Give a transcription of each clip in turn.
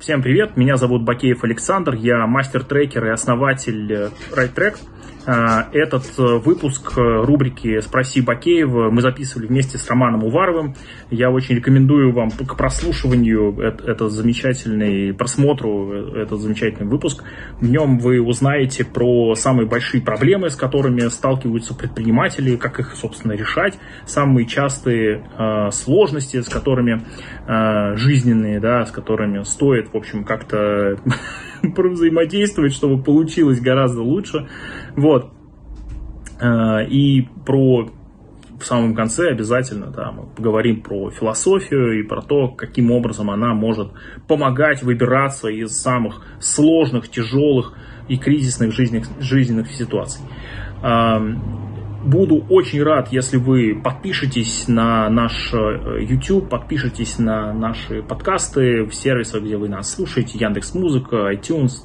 Всем привет, меня зовут Бакеев Александр, я мастер-трекер и основатель RideTrack. А, этот э, выпуск э, рубрики «Спроси Бакеева» мы записывали вместе с Романом Уваровым. Я очень рекомендую вам к прослушиванию этот замечательный, просмотру э, этот замечательный выпуск. В нем вы узнаете про самые большие проблемы, с которыми сталкиваются предприниматели, как их, собственно, решать, самые частые сложности, с которыми жизненные, да, с которыми стоит, в общем, как-то взаимодействовать, чтобы получилось гораздо лучше. Вот. Э, и про в самом конце обязательно да, мы поговорим про философию и про то, каким образом она может помогать выбираться из самых сложных, тяжелых и кризисных жизненных, жизненных ситуаций. Буду очень рад, если вы подпишетесь на наш э, YouTube, подпишетесь на наши подкасты в сервисах, где вы нас слушаете, Яндекс Музыка, iTunes,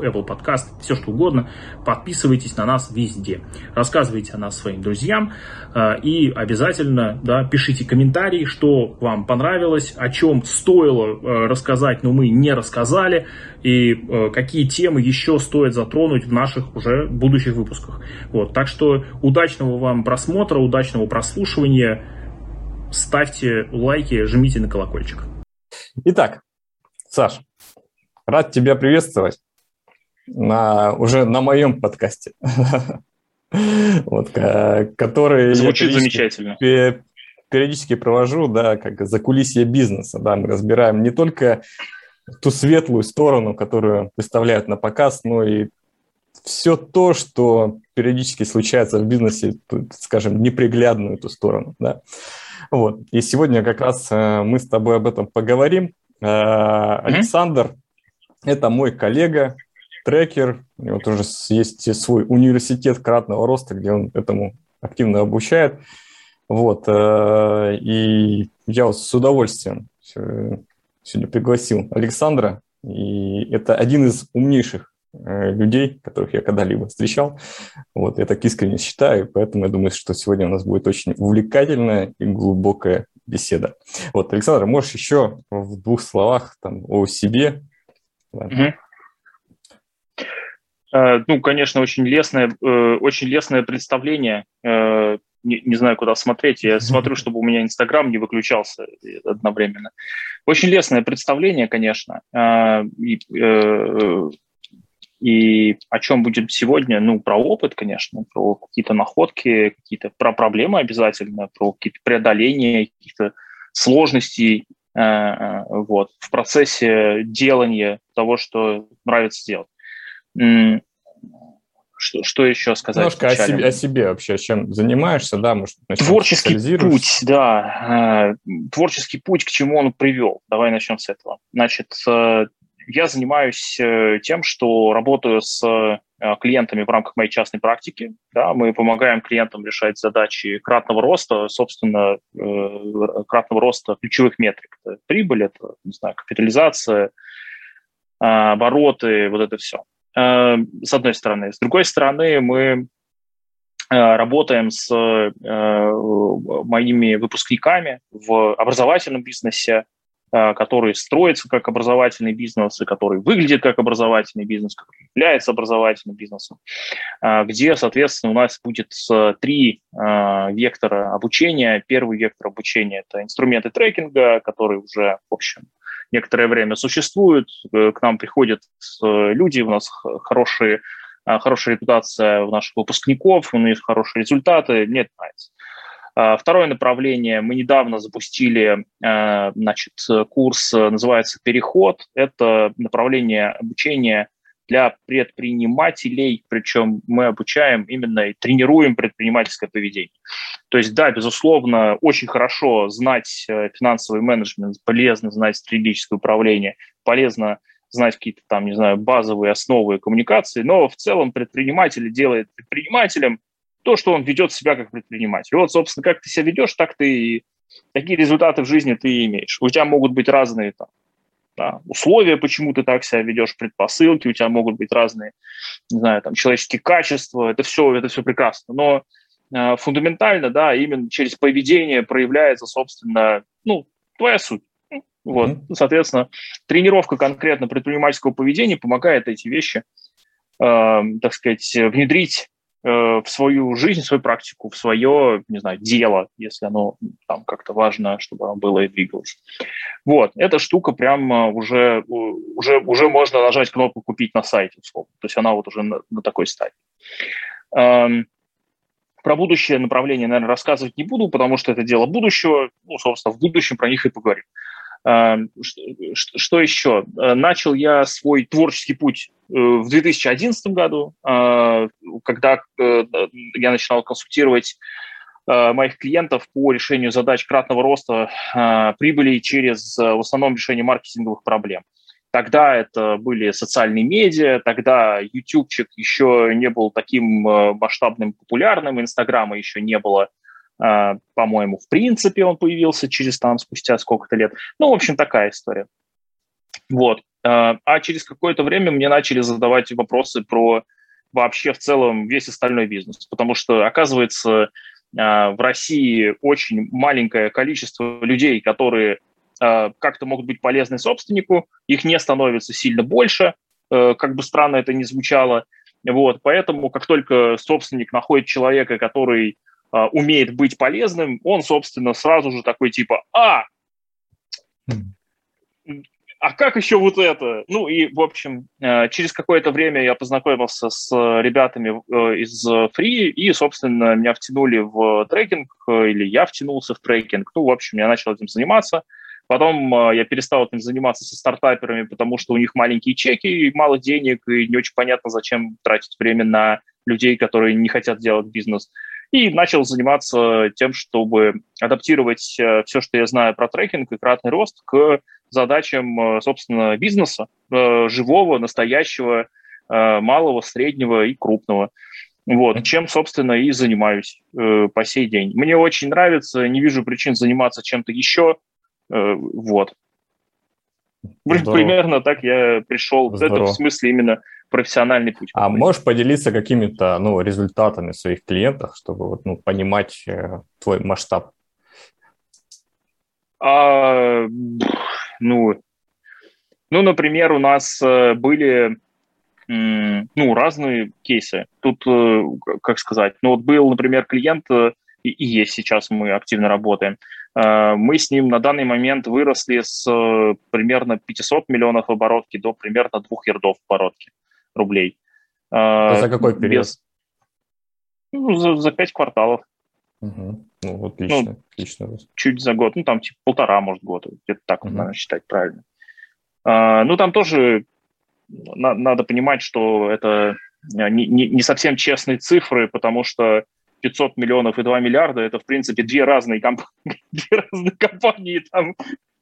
Apple Podcast, все что угодно. Подписывайтесь на нас везде. Рассказывайте о нас своим друзьям. Э, и обязательно да, пишите комментарии, что вам понравилось, о чем стоило э, рассказать, но мы не рассказали. И э, какие темы еще стоит затронуть в наших уже будущих выпусках. Вот, так что удачного вам просмотра, удачного прослушивания. Ставьте лайки, жмите на колокольчик. Итак, Саш, рад тебя приветствовать на, уже на моем подкасте. Вот, который Звучит замечательно. Периодически провожу, да, как за кулисье бизнеса, да, мы разбираем не только ту светлую сторону, которую выставляют на показ, но и все то, что периодически случается в бизнесе, скажем, неприглядную эту сторону, да. Вот. И сегодня как раз э, мы с тобой об этом поговорим. Mm-hmm. Александр – это мой коллега, трекер, у него тоже есть свой университет кратного роста, где он этому активно обучает. Вот, э, и я вот с удовольствием сегодня пригласил Александра, и это один из умнейших э, людей, которых я когда-либо встречал. Вот, я так искренне считаю, поэтому я думаю, что сегодня у нас будет очень увлекательная и глубокая беседа. Вот, Александр, можешь еще в двух словах там, о себе? Угу. Э, ну, конечно, очень лестное, э, очень лестное представление. Э, не, не знаю, куда смотреть. Я смотрю, чтобы у меня Инстаграм не выключался одновременно. Очень лестное представление, конечно. И, и о чем будет сегодня? Ну, про опыт, конечно, про какие-то находки, какие-то про проблемы обязательно, про какие-то преодоления каких-то сложностей вот, в процессе делания того, что нравится делать. Что, что еще сказать? Немножко о себе, о себе вообще, чем занимаешься, да, может, Творческий путь, да. Э, творческий путь, к чему он привел. Давай начнем с этого. Значит, э, я занимаюсь э, тем, что работаю с клиентами в рамках моей частной практики. Да, мы помогаем клиентам решать задачи кратного роста, собственно, кратного роста ключевых метрик. Это прибыль, это, не знаю, капитализация, обороты, вот это все. Э, с одной стороны. С другой стороны, мы э, работаем с э, моими выпускниками в образовательном бизнесе, который строится как образовательный бизнес, и который выглядит как образовательный бизнес, который является образовательным бизнесом, где, соответственно, у нас будет три вектора обучения. Первый вектор обучения – это инструменты трекинга, которые уже, в общем, некоторое время существуют, э, к нам приходят э, люди, у нас хорошие, э, хорошая репутация у наших выпускников, у них хорошие результаты, мне это. А, второе направление, мы недавно запустили значит, курс, называется «Переход». Это направление обучения для предпринимателей, причем мы обучаем именно и тренируем предпринимательское поведение. То есть, да, безусловно, очень хорошо знать э, финансовый менеджмент, полезно знать стратегическое управление, полезно знать какие-то там, не знаю, базовые основы коммуникации, но в целом предприниматель делает предпринимателем то, что он ведет себя как предприниматель. Вот, собственно, как ты себя ведешь, так ты и такие результаты в жизни ты и имеешь. У тебя могут быть разные там, да, условия, почему ты так себя ведешь, предпосылки, у тебя могут быть разные, не знаю, там, человеческие качества, это все, это все прекрасно, но э, фундаментально, да, именно через поведение проявляется, собственно, ну, твоя суть. Вот, mm-hmm. соответственно, тренировка конкретно предпринимательского поведения помогает эти вещи, э, так сказать, внедрить в свою жизнь, в свою практику, в свое, не знаю, дело, если оно там как-то важно, чтобы оно было и двигалось. Вот, эта штука прям уже, уже, уже можно нажать кнопку «Купить на сайте», условно. То есть она вот уже на, на такой стадии. Эм, про будущее направление, наверное, рассказывать не буду, потому что это дело будущего. Ну, собственно, в будущем про них и поговорим. Что еще? Э, начал я свой творческий путь э, в 2011 году, э, когда я начинал консультировать моих клиентов по решению задач кратного роста прибыли через в основном решение маркетинговых проблем. Тогда это были социальные медиа, тогда ютубчик еще не был таким масштабным, популярным, инстаграма еще не было а, по-моему, в принципе он появился через там спустя сколько-то лет. Ну, в общем, такая история. Вот. А, а через какое-то время мне начали задавать вопросы про вообще в целом весь остальной бизнес, потому что, оказывается, а, в России очень маленькое количество людей, которые как-то могут быть полезны собственнику, их не становится сильно больше, как бы странно это ни звучало. Вот, поэтому как только собственник находит человека, который а, умеет быть полезным, он, собственно, сразу же такой типа, а, а как еще вот это? Ну и, в общем, э, через какое-то время я познакомился с ребятами э, из Free, и, собственно, меня втянули в трекинг, э, или я втянулся в трекинг. Ну, в общем, я начал этим заниматься. Потом я перестал этим заниматься со стартаперами, потому что у них маленькие чеки, мало денег, и не очень понятно, зачем тратить время на людей, которые не хотят делать бизнес и начал заниматься тем, чтобы адаптировать э, все, что я знаю про трекинг и кратный рост к задачам, э, собственно, бизнеса, э, живого, настоящего, малого, среднего и крупного. Вот, чем, собственно, и занимаюсь э, по сей день. Мне очень нравится, не вижу причин заниматься чем-то еще. Э, вот. Здорово. Примерно так я пришел. Здорово. В смысле именно профессиональный путь. А можешь поделиться какими-то ну, результатами своих клиентов, чтобы вот, ну, понимать э, твой масштаб? А, ну, ну, например, у нас э, были ну, разные кейсы. Тут, э, как сказать, ну, вот был, например, клиент, и, и есть сейчас, мы активно работаем, мы с ним на данный момент выросли с примерно 500 миллионов оборотки до примерно 2 ярдов оборотки рублей. А за какой период? Без... Ну, за, за 5 кварталов. Угу. Ну, отлично, ну, отлично. Чуть за год, ну, там, типа, полтора, может, года. Где-то так, угу. наверное, считать правильно. А, ну, там тоже на, надо понимать, что это не, не, не совсем честные цифры, потому что 500 миллионов и 2 миллиарда – это, в принципе, две разные, комп... две разные компании. Там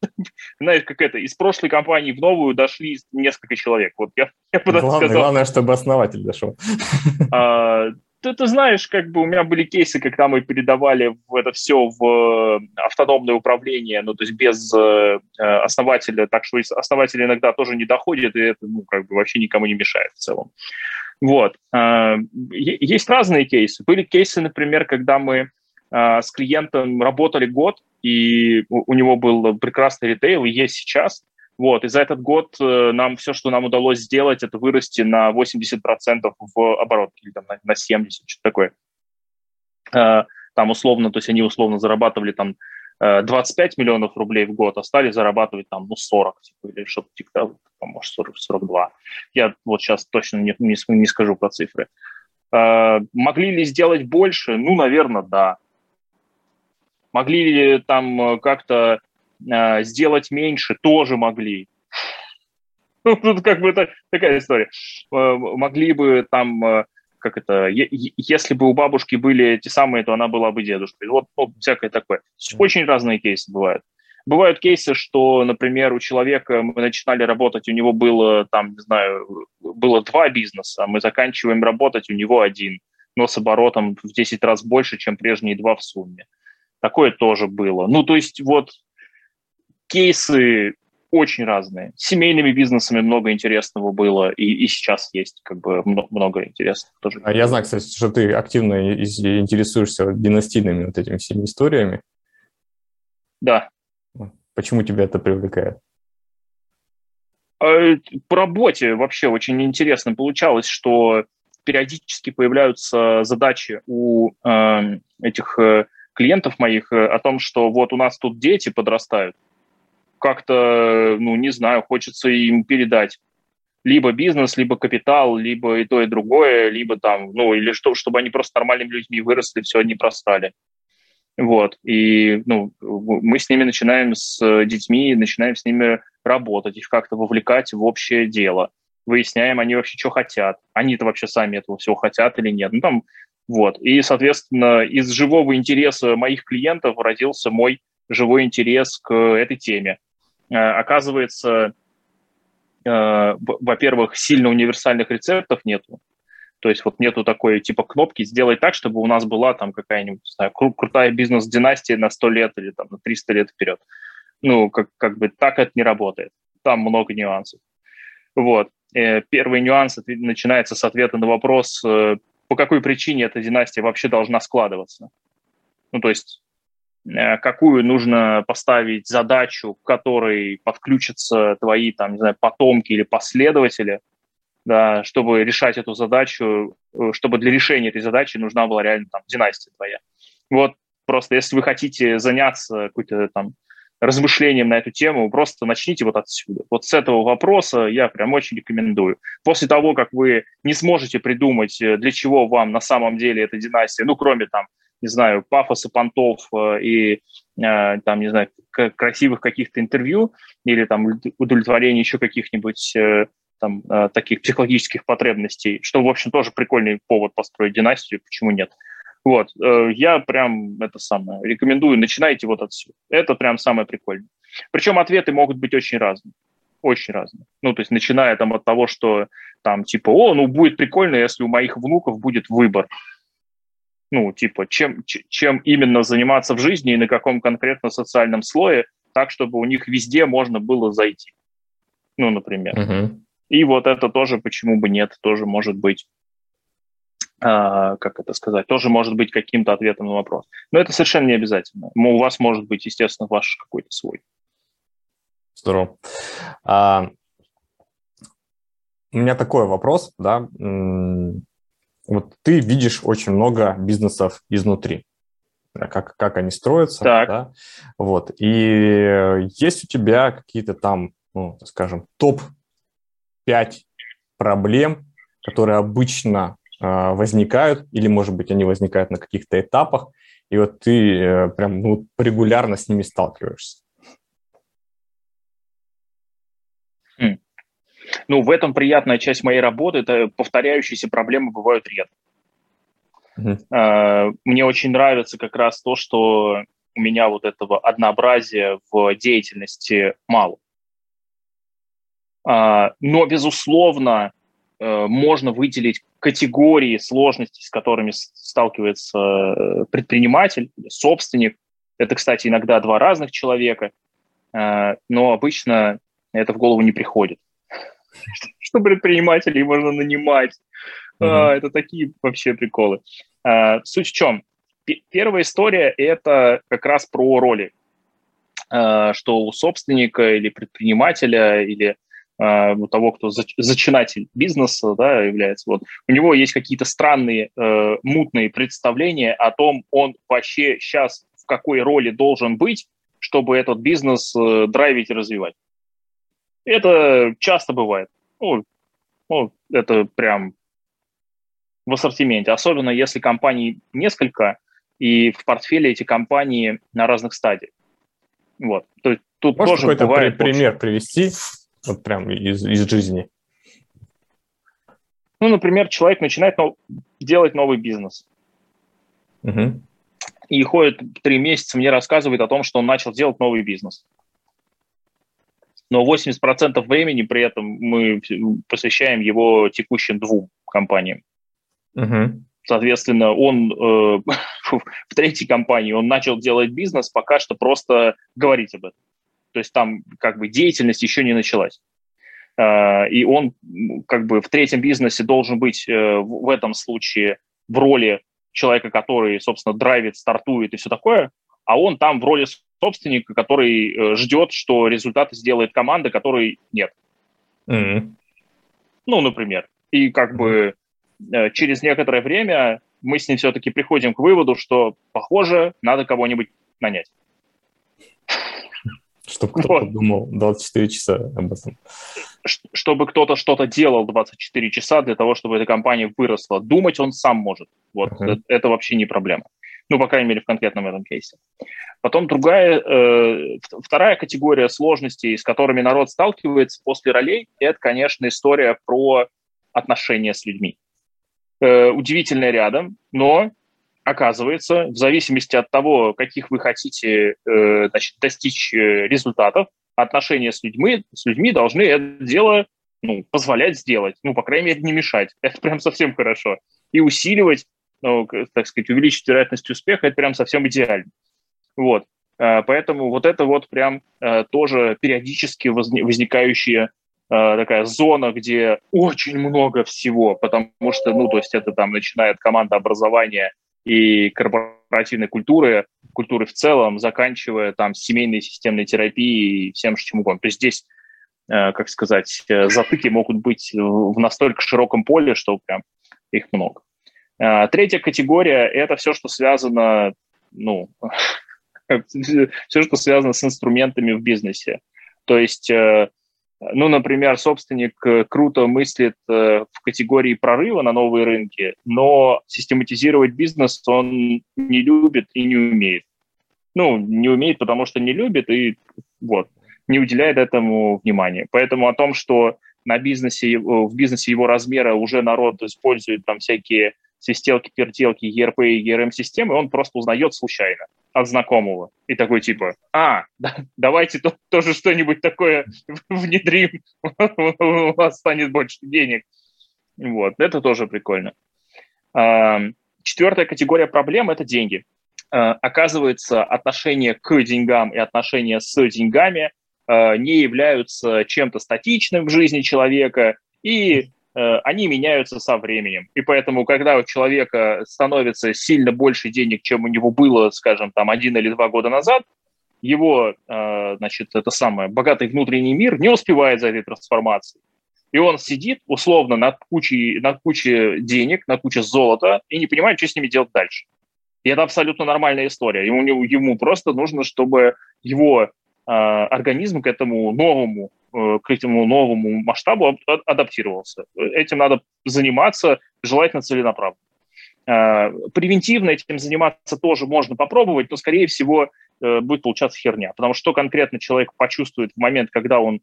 знаешь, как это, из прошлой компании в новую дошли несколько человек. Вот я, я главное, сказал. Главное, чтобы основатель дошел. А, ты, ты знаешь, как бы у меня были кейсы, когда мы передавали это все в э, автономное управление, ну, то есть без э, основателя, так что основатель иногда тоже не доходит, и это, ну, как бы вообще никому не мешает в целом. Вот. А, есть разные кейсы. Были кейсы, например, когда мы а, с клиентом работали год, и у него был прекрасный ритейл, и есть сейчас. Вот, и за этот год э, нам все, что нам удалось сделать, это вырасти на 80% в оборот, или там на, на 70%, что-то такое. А, там условно, то есть они условно зарабатывали там 25 э, миллионов рублей в год, а стали зарабатывать там, ну, 40, типа, или что-то типа, там, может, 40, 42. Я вот сейчас точно не, не, не скажу про цифры. А, могли ли сделать больше? Ну, наверное, да. Могли ли там э, как-то э, сделать меньше? Тоже могли. Ну, тут как бы такая история. Э, могли бы там, э, как это, если бы у бабушки были эти самые, то она была бы дедушкой. Вот, вот всякое такое. Очень разные кейсы бывают. Бывают кейсы, что, например, у человека мы начинали работать, у него было там, не знаю, было два бизнеса, а мы заканчиваем работать, у него один, но с оборотом в 10 раз больше, чем прежние два в сумме. Такое тоже было. Ну, то есть вот кейсы очень разные. С семейными бизнесами много интересного было, и, и сейчас есть как бы много интересных тоже. А я знаю, кстати, что ты активно интересуешься династийными вот этими всеми историями. Да. Почему тебя это привлекает? По работе вообще очень интересно получалось, что периодически появляются задачи у э, этих э, клиентов моих э, о том, что вот у нас тут дети подрастают. Как-то, ну, не знаю, хочется им передать либо бизнес, либо капитал, либо и то, и другое, либо там, ну, или что, чтобы они просто нормальными людьми выросли, все, не простали. Вот, и, ну, мы с ними начинаем, с детьми, начинаем с ними работать, их как-то вовлекать в общее дело. Выясняем, они вообще что хотят. Они-то вообще сами этого всего хотят или нет. Ну, там, вот. И, соответственно, из живого интереса моих клиентов родился мой живой интерес к этой теме. Э, оказывается, э, во-первых, сильно универсальных рецептов нету. То есть вот нету такой типа кнопки «сделай так, чтобы у нас была там какая-нибудь, знаю, кру- крутая бизнес-династия на 100 лет или там на 300 лет вперед». Ну, как, как бы так это не работает. Там много нюансов. Вот. Э, первый нюанс начинается с ответа на вопрос, по какой причине эта династия вообще должна складываться. Ну, то есть какую нужно поставить задачу, к которой подключатся твои, там, не знаю, потомки или последователи, да, чтобы решать эту задачу, чтобы для решения этой задачи нужна была реально там династия твоя. Вот просто если вы хотите заняться какой-то там размышлением на эту тему, просто начните вот отсюда. Вот с этого вопроса я прям очень рекомендую. После того, как вы не сможете придумать, э, для чего вам на самом деле эта династия, ну, кроме там, не знаю, пафоса понтов э, и э, там, не знаю, красивых каких-то интервью или там удовлетворения еще каких-нибудь там таких психологических потребностей, что, в общем, тоже прикольный повод построить династию, почему нет. Вот, э, я прям это самое рекомендую, начинайте вот отсюда. Это прям самое прикольное. Причем ответы могут быть очень разные. Очень разные. Ну, то есть, начиная там от того, что там типа, о, ну будет прикольно, если у моих внуков будет выбор. Ну, типа, чем, чем именно заниматься в жизни и на каком конкретно социальном слое, так, чтобы у них везде можно было зайти. Ну, например. Uh-huh. И вот это тоже, почему бы нет, тоже может быть а, как это сказать, тоже может быть каким-то ответом на вопрос. Но это совершенно не обязательно. У вас может быть, естественно, ваш какой-то свой. Здорово. А, у меня такой вопрос, да. Вот ты видишь очень много бизнесов изнутри, как, как они строятся, так. да. Вот. И есть у тебя какие-то там, ну, скажем, топ-5 проблем, которые обычно а, возникают, или, может быть, они возникают на каких-то этапах, и вот ты э, прям ну, регулярно с ними сталкиваешься. Ну, в этом приятная часть моей работы. Это повторяющиеся проблемы бывают редко. Uh-huh. Мне очень нравится как раз то, что у меня вот этого однообразия в деятельности мало. А, но, безусловно, Э, можно выделить категории сложностей, с которыми сталкивается э, предприниматель, собственник. Это, кстати, иногда два разных человека, э, но обычно это в голову не приходит. Что предпринимателей можно нанимать? Mm-hmm. Это такие вообще приколы. Суть в чем? Первая история – это как раз про роли. Что у собственника или предпринимателя или у того, кто зачинатель бизнеса да, является, вот, у него есть какие-то странные, э, мутные представления о том, он вообще сейчас в какой роли должен быть, чтобы этот бизнес э, драйвить и развивать. Это часто бывает. Ну, ну, это прям в ассортименте. Особенно если компаний несколько, и в портфеле эти компании на разных стадиях. Вот. То есть тут Можешь тоже какой-то бывает пример больше. привести вот прям из, из жизни? Ну, например, человек начинает нов... делать новый бизнес. Угу. И ходит три месяца, мне рассказывает о том, что он начал делать новый бизнес. Но 80% времени при этом мы посвящаем его текущим двум компаниям. Угу. Соответственно, он э, в третьей компании он начал делать бизнес, пока что просто говорить об этом. То есть там как бы деятельность еще не началась. А, и он как бы в третьем бизнесе должен быть э, в этом случае в роли человека, который, собственно, драйвит, стартует и все такое, а он там в роли собственника, который э, ждет, что результаты сделает команда, которой нет. Mm-hmm. Ну, например. И как бы э, через некоторое время мы с ним все-таки приходим к выводу, что, похоже, надо кого-нибудь нанять. Чтобы кто-то вот. думал 24 часа об этом. Чтобы кто-то что-то делал 24 часа для того, чтобы эта компания выросла. Думать он сам может. Вот uh-huh. это, это вообще не проблема. Ну, по крайней мере, в конкретном этом кейсе. Потом другая, э, вторая категория сложностей, с которыми народ сталкивается после ролей, это, конечно, история про отношения с людьми. Э, удивительное рядом, но оказывается, в зависимости от того, каких вы хотите э, значит, достичь э, результатов, отношения с людьми, с людьми должны это дело ну, позволять сделать, ну, по крайней мере, не мешать. Это прям совсем хорошо. И усиливать ну, так сказать, увеличить вероятность успеха, это прям совсем идеально. Вот. Э, поэтому вот это вот прям э, тоже периодически возникающая э, такая зона, где очень много всего, потому что, ну, то есть это там начинает команда образования и корпоративной культуры, культуры в целом, заканчивая там семейной системной терапией и всем чему угодно. То есть здесь, как сказать, затыки могут быть в настолько широком поле, что прям их много. А, третья категория – это все, что связано, ну, все, что связано с инструментами в бизнесе. То есть, э, ну, например, собственник э, круто мыслит э, в категории прорыва на новые рынки, но систематизировать бизнес он не любит и не умеет. Ну, не умеет, потому что не любит и вот, не уделяет этому внимания. Поэтому о том, что на бизнесе, в бизнесе его размера уже народ использует там всякие свистелки, пертелки, ERP и ERM-системы, он просто узнает случайно от знакомого. И такой типа, а, да, давайте то, тоже что-нибудь такое внедрим, у вас станет больше денег. Вот, это тоже прикольно. Четвертая категория проблем – это деньги. А, оказывается, отношение к деньгам и отношения с деньгами а, не являются чем-то статичным в жизни человека, и они меняются со временем. И поэтому, когда у человека становится сильно больше денег, чем у него было, скажем, там один или два года назад, его, э, значит, это самое, богатый внутренний мир не успевает за этой трансформацией. И он сидит условно над кучей, над кучей денег, над кучей золота и не понимает, что с ними делать дальше. И это абсолютно нормальная история. Ему, ему просто нужно, чтобы его э, организм к этому новому Э, к этому новому масштабу адаптировался. Этим надо заниматься, желательно целенаправленно. Э, превентивно этим заниматься тоже можно попробовать, но, скорее всего, э, будет получаться херня. Потому что конкретно человек почувствует в момент, когда он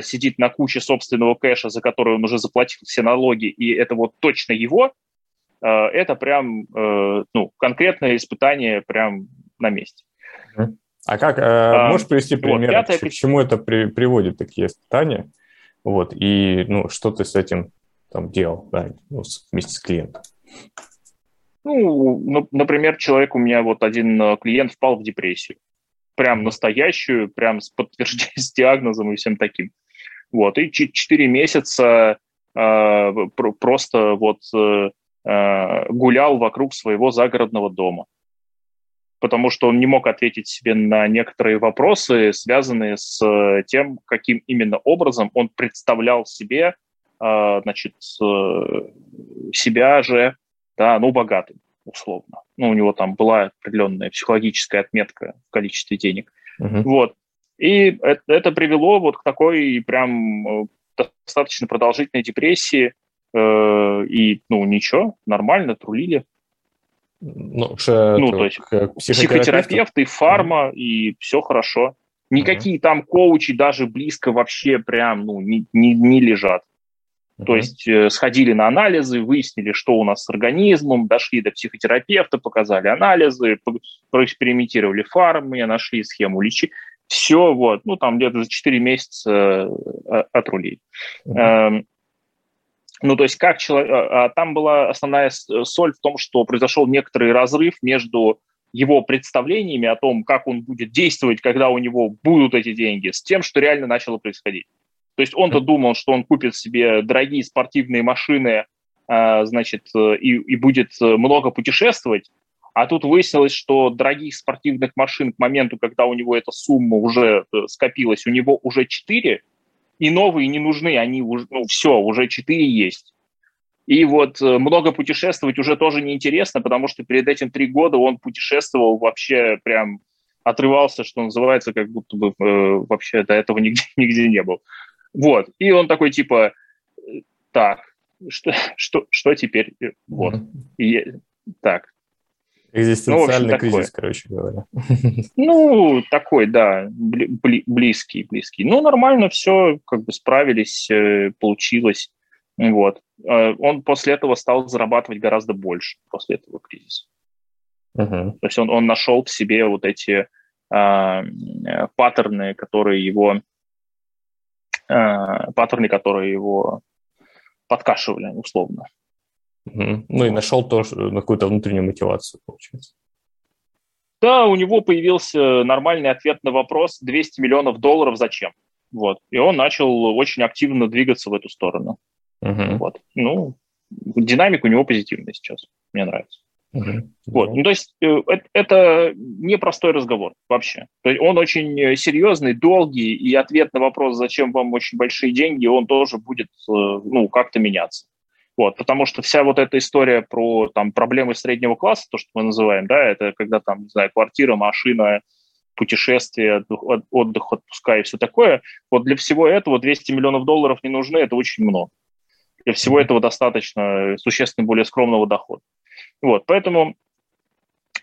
сидит на куче собственного кэша, за который он уже заплатил все налоги, и это вот точно его, это прям ну, конкретное испытание прям на месте. А как, а, можешь привести пример, вот, к, к чему это при, приводит такие испытания? Вот, и ну, что ты с этим там делал да, ну, вместе с клиентом? Ну, например, человек у меня вот один э, клиент впал в депрессию. Прям настоящую, прям с подтверждением, с диагнозом и всем таким. Вот, и 4 месяца э, просто вот э, э, гулял вокруг своего загородного дома потому что он не мог ответить себе на некоторые вопросы, связанные с э, тем, каким именно образом он представлял себе, э, значит, себя же, да, ну, богатым, условно. Ну, у него там была определенная психологическая отметка в количестве денег. Uh-huh. Вот. И это, это привело вот к такой прям э, достаточно продолжительной депрессии. Э, и, ну, ничего, нормально, трулили. Ну, ше, ну то есть психотерапевт и фарма, mm-hmm. и все хорошо. Никакие mm-hmm. там коучи даже близко вообще прям ну, не, не, не лежат. Mm-hmm. То есть э, сходили на анализы, выяснили, что у нас с организмом, дошли до психотерапевта, показали анализы, проэкспериментировали фармы, нашли схему лечения. Все, вот, ну, там где-то за 4 месяца э, отрулили. Mm-hmm. Ну, то есть как человек... А, а там была основная соль в том, что произошел некоторый разрыв между его представлениями о том, как он будет действовать, когда у него будут эти деньги, с тем, что реально начало происходить. То есть он-то думал, что он купит себе дорогие спортивные машины, а, значит, и, и будет много путешествовать, А тут выяснилось, что дорогих спортивных машин к моменту, когда у него эта сумма уже э, скопилась, у него уже 4, и новые не нужны, они уже, ну, все, уже 4 есть. И вот э, много путешествовать уже тоже неинтересно, потому что перед этим три года он путешествовал вообще прям отрывался, что называется, как будто бы э, вообще до этого нигде, нигде не был. Вот. И он такой типа, так, что, что, что теперь? Вот. И, так, Экзистенциальный ну, кризис, такой. короче говоря. Ну, такой, да, бли- близкий, близкий. Ну, нормально все, как бы справились, э, получилось. Вот. Э, он после этого стал зарабатывать гораздо больше, после этого кризиса. Uh-huh. То есть он, он нашел в себе вот эти э, паттерны, которые его э, паттерны, которые его подкашивали, условно. Угу. Ну и нашел тоже какую-то внутреннюю мотивацию, получается. Да, у него появился нормальный ответ на вопрос 200 миллионов долларов зачем? Вот. И он начал очень активно двигаться в эту сторону. Угу. Вот. Ну, динамика у него позитивная сейчас. Мне нравится. Угу. Вот. Ну, то есть э, это, это непростой разговор вообще. То есть он очень серьезный, долгий, и ответ на вопрос, зачем вам очень большие деньги, он тоже будет э, ну, как-то меняться. Вот, потому что вся вот эта история про там, проблемы среднего класса, то, что мы называем, да, это когда там, не знаю, квартира, машина, путешествия, отдых, отпуска и все такое. Вот для всего этого 200 миллионов долларов не нужны, это очень много. Для всего этого достаточно существенно более скромного дохода. Вот, поэтому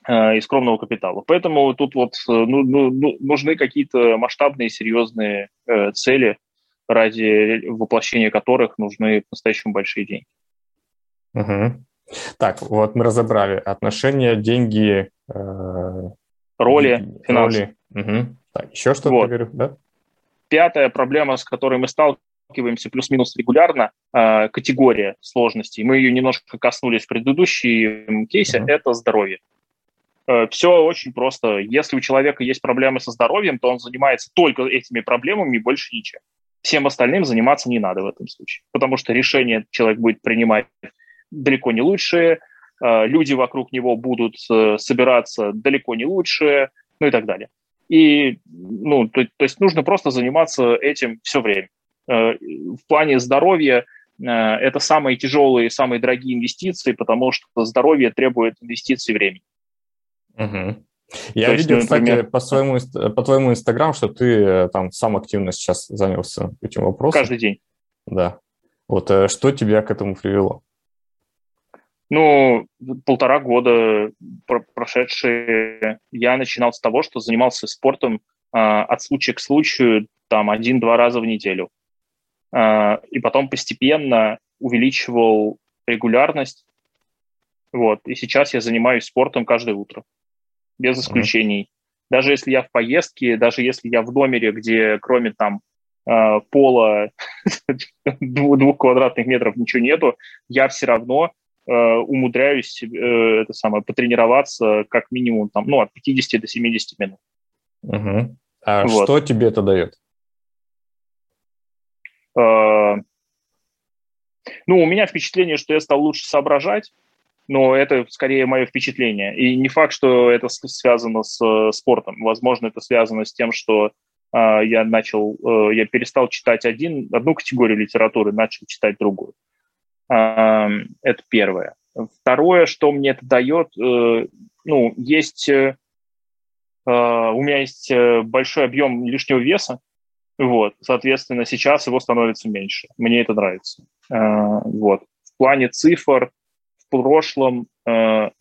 э, и скромного капитала. Поэтому тут вот э, ну, ну, ну, нужны какие-то масштабные, серьезные э, цели, ради воплощения которых нужны по-настоящему большие деньги. Угу. Так, вот мы разобрали отношения, деньги, э, роли, финансы. Роли. Угу. Так, еще что-то вот. говорю, да? Пятая проблема, с которой мы сталкиваемся плюс-минус регулярно, э, категория сложностей. Мы ее немножко коснулись в предыдущем кейсе, угу. это здоровье. Э, Все очень просто. Если у человека есть проблемы со здоровьем, то он занимается только этими проблемами и больше ничем. Всем остальным заниматься не надо в этом случае, потому что решение человек будет принимать далеко не лучшие, э, люди вокруг него будут э, собираться далеко не лучшие, ну и так далее. И, ну, то, то есть нужно просто заниматься этим все время. Э, в плане здоровья это самые тяжелые, самые дорогие инвестиции, потому что здоровье требует инвестиций времени. Угу. Я То видел, есть, например... кстати, по, своему, по твоему Инстаграм, что ты там сам активно сейчас занялся этим вопросом. Каждый день. Да. Вот что тебя к этому привело? Ну, полтора года прошедшие, я начинал с того, что занимался спортом а, от случая к случаю, там, один-два раза в неделю. А, и потом постепенно увеличивал регулярность. Вот. И сейчас я занимаюсь спортом каждое утро, без исключений. Mm-hmm. Даже если я в поездке, даже если я в номере, где кроме там а, пола двух квадратных метров ничего нету, я все равно Э, умудряюсь э, это самое, потренироваться как минимум там, ну, от 50 до 70 минут. Угу. А вот. что тебе это дает? Э, ну, у меня впечатление, что я стал лучше соображать, но это скорее мое впечатление. И не факт, что это связано с спортом. Возможно, это связано с тем, что я начал, я перестал читать один, одну категорию литературы, начал читать другую. Это первое. Второе, что мне это дает, э, ну, есть, э, а, у меня есть э, большой объем лишнего веса, вот, соответственно, сейчас его становится меньше. Мне это нравится. Вот. В плане цифр в прошлом, ну,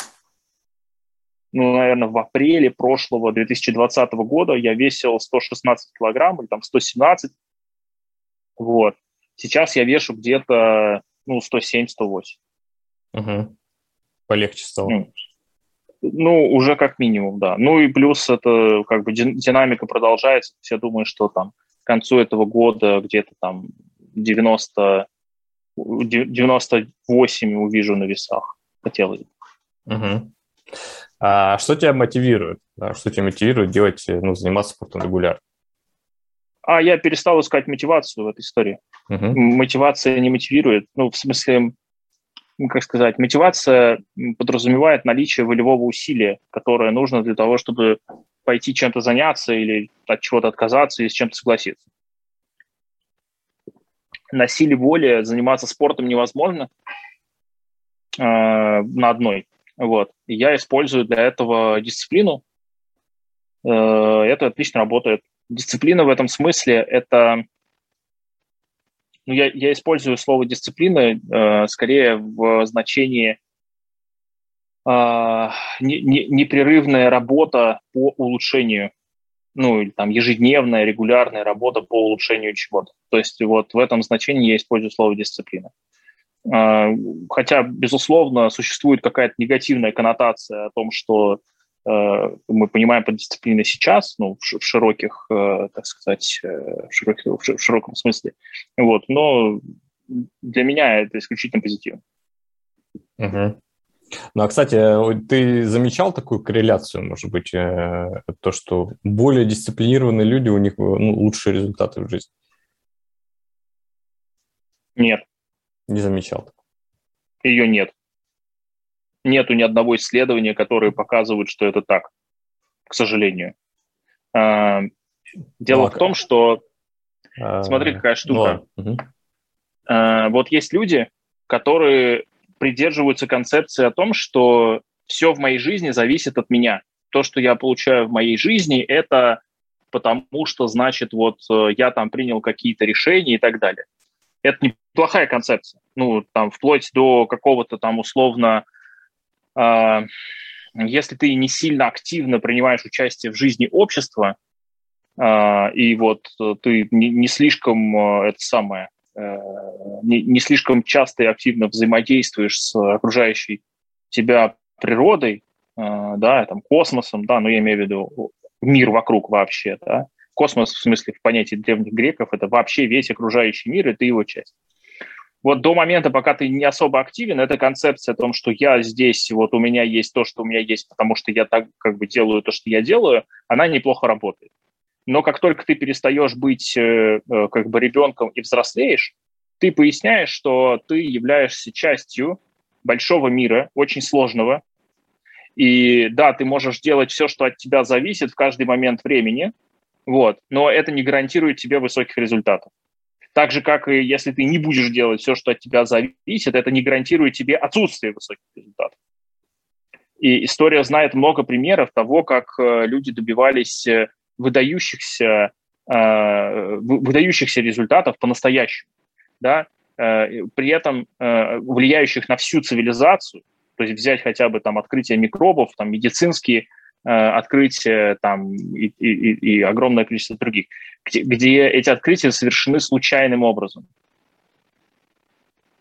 наверное, в апреле прошлого 2020 года я весил 116 килограмм или там 117. Вот. Сейчас я вешу где-то ну, 107-108. Угу. Полегче стало. Ну, ну, уже как минимум, да. Ну и плюс это как бы динамика продолжается. Я думаю, что там к концу этого года где-то там 90, 98 увижу на весах. Хотелось бы. Угу. А что тебя мотивирует? Что тебя мотивирует делать, ну, заниматься спортом регулярно? А я перестал искать мотивацию в этой истории. Uh-huh. Мотивация не мотивирует. Ну, в смысле, как сказать, мотивация подразумевает наличие волевого усилия, которое нужно для того, чтобы пойти чем-то заняться или от чего-то отказаться или с чем-то согласиться. На силе воли заниматься спортом невозможно э, на одной. Вот. И я использую для этого дисциплину. Э, это отлично работает. Дисциплина в этом смысле – это ну, я, я использую слово дисциплина э, скорее в значении э, не, не, непрерывная работа по улучшению, ну, или там ежедневная, регулярная работа по улучшению чего-то. То есть вот в этом значении я использую слово дисциплина. Э, хотя, безусловно, существует какая-то негативная коннотация о том, что мы понимаем под дисциплиной сейчас, ну, в широких, э, так сказать, э, в, широких, в широком смысле. Вот, но для меня это исключительно позитивно. Угу. Ну, а, кстати, ты замечал такую корреляцию, может быть, то, что более дисциплинированные люди, у них ну, лучшие результаты в жизни? Нет. Не замечал. Ее нет нету ни одного исследования, которые показывают, что это так, к сожалению. А, дело ну, в том, что... А, смотри, какая штука. Ну, вот есть люди, которые придерживаются концепции о том, что все в моей жизни зависит от меня. То, что я получаю в моей жизни, это потому что, значит, вот э, я там принял какие-то решения и так далее. Это неплохая концепция. Ну, там, вплоть до какого-то там условно если ты не сильно активно принимаешь участие в жизни общества, а, и вот ты не, слишком а, это самое, э, не, слишком часто и активно взаимодействуешь с окружающей тебя природой, да, там, космосом, да, но я имею в виду мир вокруг вообще, да, космос в смысле в понятии древних греков это вообще весь окружающий мир, и ты его часть вот до момента, пока ты не особо активен, эта концепция о том, что я здесь, вот у меня есть то, что у меня есть, потому что я так как бы делаю то, что я делаю, она неплохо работает. Но как только ты перестаешь быть э, э, как бы ребенком и взрослеешь, ты поясняешь, что ты являешься частью большого мира, очень сложного. И да, ты можешь делать все, что от тебя зависит в каждый момент времени, вот, но это не гарантирует тебе высоких результатов. Так же, как и если ты не будешь делать все, что от тебя зависит, это не гарантирует тебе отсутствие высоких результатов. И история знает много примеров того, как э, люди добивались э, выдающихся, э, выдающихся результатов по-настоящему, да, при этом влияющих на всю цивилизацию, то есть взять хотя бы там открытие микробов, там медицинские открытия там, и, и, и огромное количество других где, где эти открытия совершены случайным образом.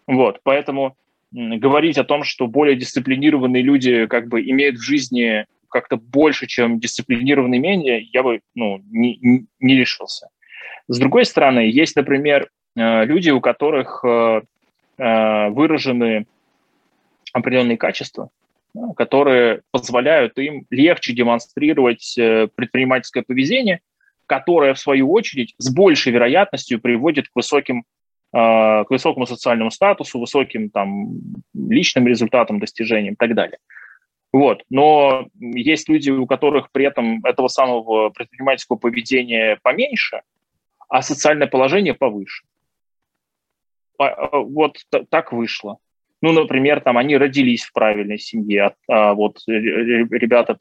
Вот, поэтому говорить о том, что более дисциплинированные люди как бы имеют в жизни как-то больше, чем дисциплинированные менее, я бы ну, не, не решился. С другой стороны, есть, например, э, люди, у которых э, э, выражены определенные качества, которые позволяют им легче демонстрировать предпринимательское поведение, которая, в свою очередь, с большей вероятностью приводит к высоким а, к высокому социальному статусу, высоким там, личным результатам, достижениям и так далее. Вот. Но есть люди, у которых при этом этого самого предпринимательского поведения поменьше, а социальное положение повыше. А, вот так вышло. Ну, например, там они родились в правильной семье, а, а вот ребята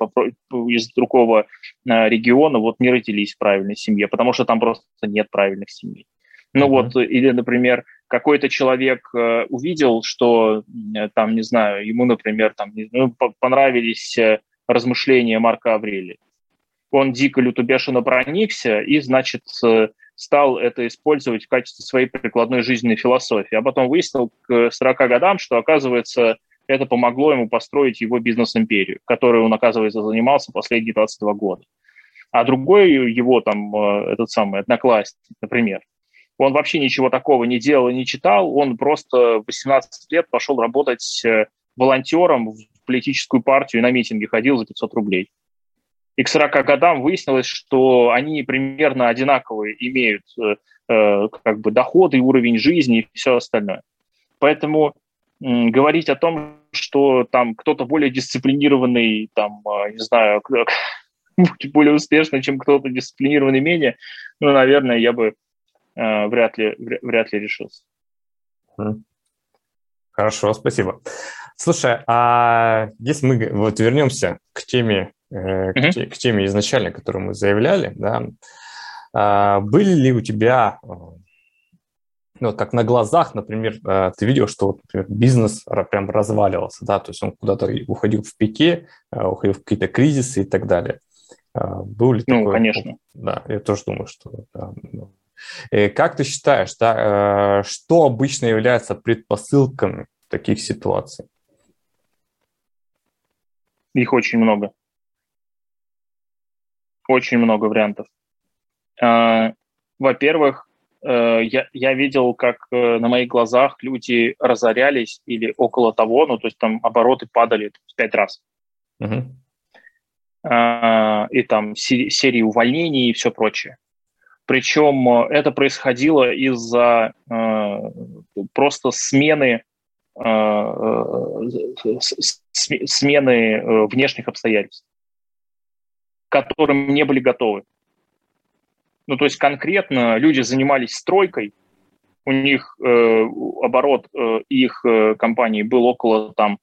из другого а, региона вот не родились в правильной семье, потому что там просто нет правильных семей. Ну uh-huh. вот, или, например, какой-то человек э, увидел, что там, не знаю, ему, например, там ну, понравились э, размышления Марка Аврелия. Он дико люто бешено проникся и, значит, э, стал это использовать в качестве своей прикладной жизненной философии. А потом выяснил к 40 годам, что, оказывается, это помогло ему построить его бизнес-империю, которой он, оказывается, занимался последние 22 года. А другой его, там, э, этот самый одноклассник, например, он вообще ничего такого не делал и не читал, он просто в 18 лет пошел работать э, волонтером в политическую партию и на митинги ходил за 500 рублей и к 40 годам выяснилось, что они примерно одинаковые имеют э, э, как бы доходы, уровень жизни и все остальное. Поэтому говорить о том, что там кто-то более дисциплинированный, там, а, не знаю, более успешный, чем кто-то дисциплинированный менее, ну, наверное, я бы э, вряд, ли, вряд ли решился. Хорошо, спасибо. Слушай, а если мы вот вернемся к теме, э, к, те, к теме изначально, которую мы заявляли, да, а, были ли у тебя ну, как на глазах, например, э, ты видел, что, например, бизнес прям разваливался, да, то есть он куда-то уходил в пике, э, уходил в какие-то кризисы и так далее. Э, был ли ну, такой? конечно. Да, я тоже думаю, что да. Ну. Как ты считаешь, да, что обычно является предпосылками таких ситуаций? Их очень много. Очень много вариантов. Во-первых, Э, я, я видел, как э, на моих глазах люди разорялись или около того, ну, то есть там обороты падали в пять раз. Uh-huh. И там серии увольнений и все прочее. Причем э, это происходило из-за просто смены смены внешних обстоятельств, к которым не были готовы. Ну, то есть конкретно люди занимались стройкой, у них э, оборот э, их э, компании был около там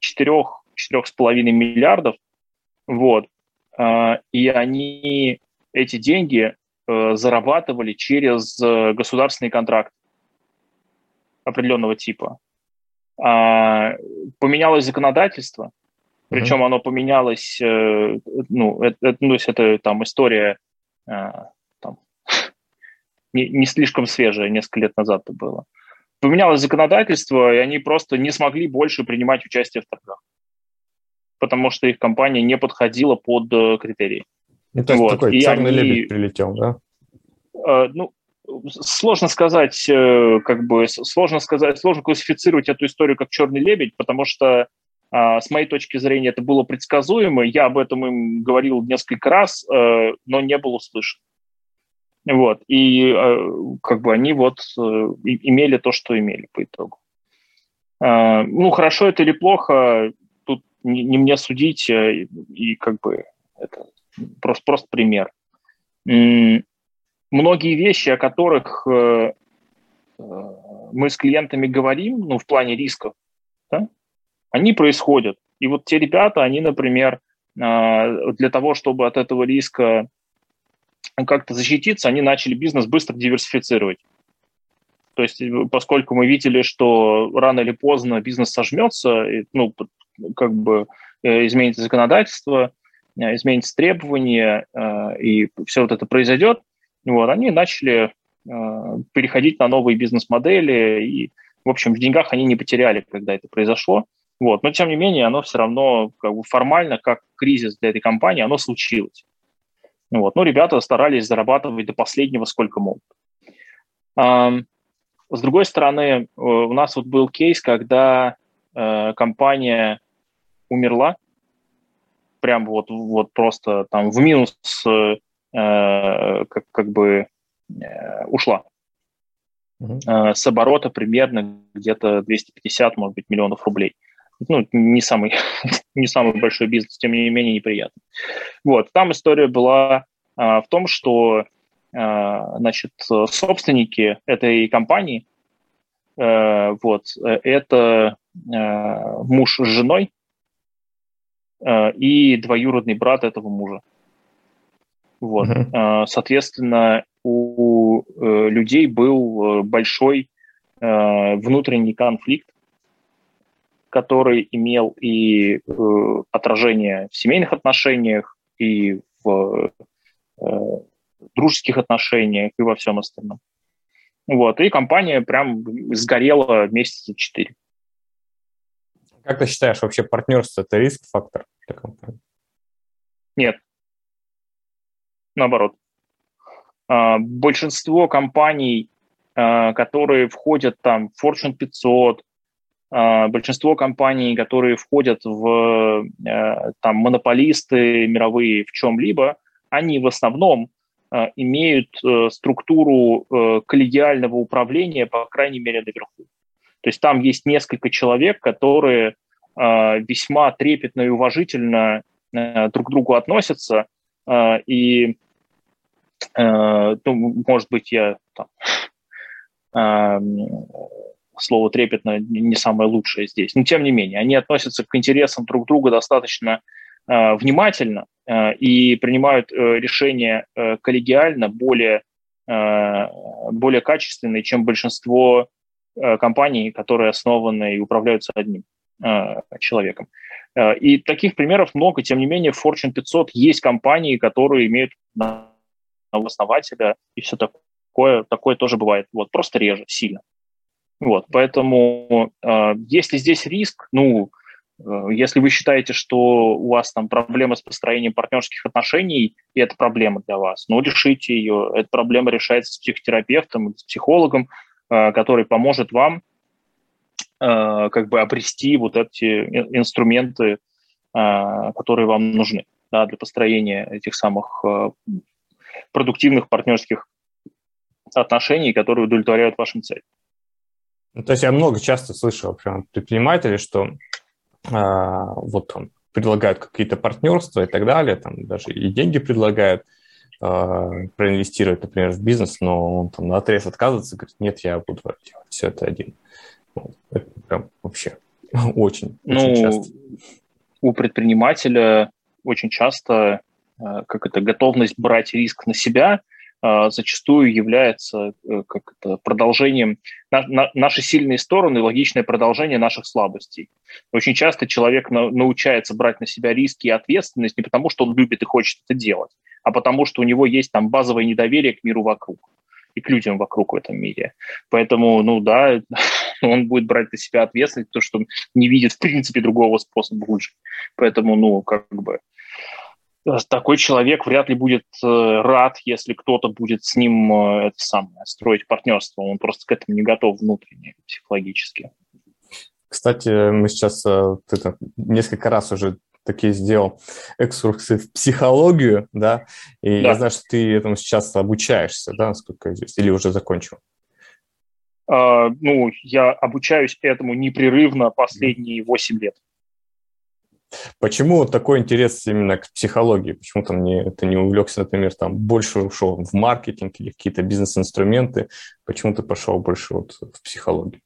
4-4,5 миллиардов, вот, э, и они эти деньги э, зарабатывали через э, государственный контракт определенного типа. А, поменялось законодательство, причем mm-hmm. оно поменялось, э, ну, это, это, ну, то есть это там история э, не, не слишком свежее, несколько лет назад это было. Поменялось законодательство, и они просто не смогли больше принимать участие в торгах, потому что их компания не подходила под э, критерии. Ну, то есть вот. такой и черный они, лебедь прилетел, да? Э, ну, сложно сказать, как бы, сложно сказать, сложно классифицировать эту историю как черный лебедь, потому что с моей точки зрения это было предсказуемо. Я об этом им говорил несколько раз, э, но не был услышан. Вот. И э, как бы они вот э, имели то, что имели по итогу. Ну, хорошо это или плохо, тут не, не мне судить, и как бы это просто, просто пример. Многие вещи, о которых мы с клиентами говорим, ну, в плане рисков, да, они происходят. И вот те ребята, они, например, для того, чтобы от этого риска как-то защититься, они начали бизнес быстро диверсифицировать. То есть, э, поскольку мы видели, что рано или поздно бизнес сожмется, ну, как бы э, изменится законодательство, э, изменится требования, и все вот это произойдет, вот, они начали переходить на новые бизнес-модели, и, в общем, в деньгах они не потеряли, когда это произошло. Вот. Но, тем не менее, оно все равно как бы формально, как кризис для этой компании, оно случилось. Вот. Ну, ребята старались зарабатывать до последнего, сколько могут. С другой стороны, э, у нас вот был кейс, когда э, компания умерла, прям вот, вот просто там в минус э, как, как бы ушла. Uh-huh. С оборота примерно где-то 250, может быть, миллионов рублей ну, не самый, не самый большой бизнес, тем не менее неприятно. Вот, там история была а, в том, что а, значит, собственники этой компании, а, вот, это а, муж с женой а, и двоюродный брат этого мужа. Вот. Uh-huh. Соответственно, у людей был большой внутренний конфликт, который имел и э, отражение в семейных отношениях, и в э, дружеских отношениях, и во всем остальном. Вот, и компания прям сгорела месяца четыре. Как ты считаешь, вообще партнерство – это риск-фактор для компании? Нет. Наоборот. А, большинство компаний, а, которые входят там в Fortune 500, а, большинство компаний, которые входят в э, там, монополисты мировые в чем-либо, они в основном э, имеют э, структуру коллегиального управления, по крайней мере, наверху. То есть там есть несколько человек, которые э, весьма трепетно и уважительно э, друг к другу относятся, э, и, э, ну, может быть, я там, э, слово трепетно не самое лучшее здесь, но тем не менее, они относятся к интересам друг друга достаточно э, внимательно э, и принимают э, решения э, коллегиально более, э, более качественные, чем большинство Э, компаний, которые основаны и управляются одним э, человеком. Э, и таких примеров много. Тем не менее, в Fortune 500 есть компании, которые имеют основателя и все такое. Такое тоже бывает. Вот, просто реже, сильно. Вот, поэтому если здесь риск, ну, если вы считаете, что у вас там проблема с построением партнерских отношений, и это проблема для вас, ну, решите ее. Эта проблема решается с психотерапевтом, с психологом, Э, который поможет вам э, как бы обрести вот эти инструменты, э, которые вам нужны да, для построения этих самых продуктивных партнерских отношений, которые удовлетворяют вашим целям. Ну, то есть я много часто слышал прям предпринимателей, что а, вот он предлагает какие-то партнерства и так далее, там даже и деньги предлагает, а, проинвестировать, например, в бизнес, но он там на отрез отказывается, говорит, нет, я буду делать все это один. Ну, это прям вообще очень, ну, очень часто. У предпринимателя очень часто а, как это, готовность брать риск на себя зачастую является э, как это, продолжением, на, на, наши сильные стороны, логичное продолжение наших слабостей. Очень часто человек на, научается брать на себя риски и ответственность не потому, что он любит и хочет это делать, а потому что у него есть там базовое недоверие к миру вокруг и к людям вокруг в этом мире. Поэтому, ну да, он будет брать на себя ответственность, то, что не видит в принципе другого способа выжить. Поэтому, ну, как бы такой человек вряд ли будет э, рад, если кто-то будет с ним э, это самое, строить партнерство. Он просто к этому не готов внутренне, психологически. Кстати, мы сейчас э, ты несколько раз уже такие сделал экскурсы в психологию, да, и да. я знаю, что ты этому сейчас обучаешься, да, насколько здесь, или уже закончил? Uh, ну, я обучаюсь этому непрерывно последние 8 лет. Почему такой интерес именно к психологии? Почему там не, ты не увлекся, например, там больше ушел в маркетинг или какие-то бизнес-инструменты? Почему ты пошел больше вот в психологию?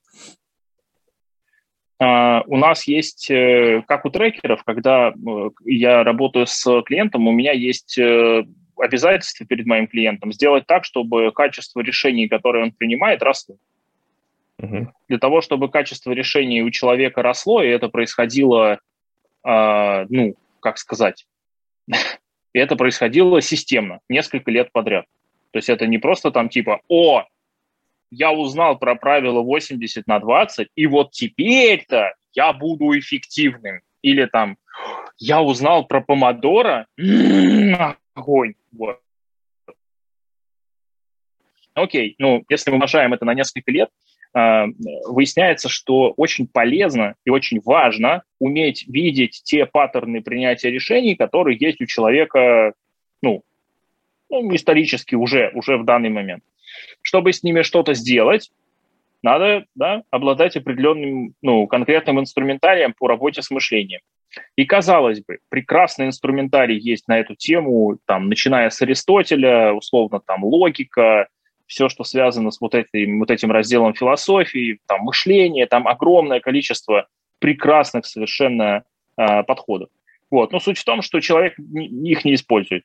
Uh, у нас есть, э, как у трекеров, когда э, я работаю с клиентом, у меня есть э, обязательство перед моим клиентом сделать так, чтобы качество решений, которые он принимает, росло. Uh-huh. Для того, чтобы качество решений у человека росло, и это происходило, ну, как сказать, и это происходило системно, несколько лет подряд. То есть это не просто там типа, о, я узнал про правило 80 на 20, и вот теперь-то я буду эффективным. Или там, я узнал про помодоро, огонь. Вот. Окей, ну, если мы умножаем это на несколько лет, а, выясняется, что очень полезно и очень важно уметь видеть те паттерны принятия решений, которые есть у человека, ну, ну исторически уже, уже в данный момент. Чтобы с ними что-то сделать, надо да, обладать определенным, ну, конкретным инструментарием по работе с мышлением. И, казалось бы, прекрасный инструментарий есть на эту тему, там, начиная с Аристотеля, условно, там, логика, все, что связано с вот этим, вот этим разделом философии, там, мышление, там огромное количество прекрасных совершенно э, подходов. Вот. Но суть в том, что человек их не использует.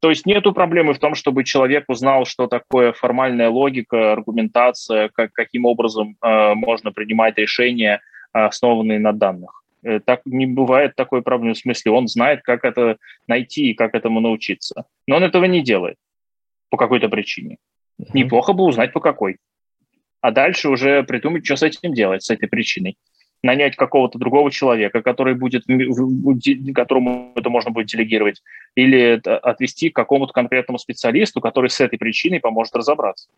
То есть нету проблемы в том, чтобы человек узнал, что такое формальная логика, аргументация, как, каким образом э, можно принимать решения, основанные на данных. Э, так не бывает такой проблемы. В смысле, он знает, как это найти и как этому научиться. Но он этого не делает по какой-то причине. Mm-hmm. Неплохо бы узнать, по какой. А дальше уже придумать, что с этим делать, с этой причиной нанять какого-то другого человека, который будет, которому это можно будет делегировать, или отвести к какому-то конкретному специалисту, который с этой причиной поможет разобраться.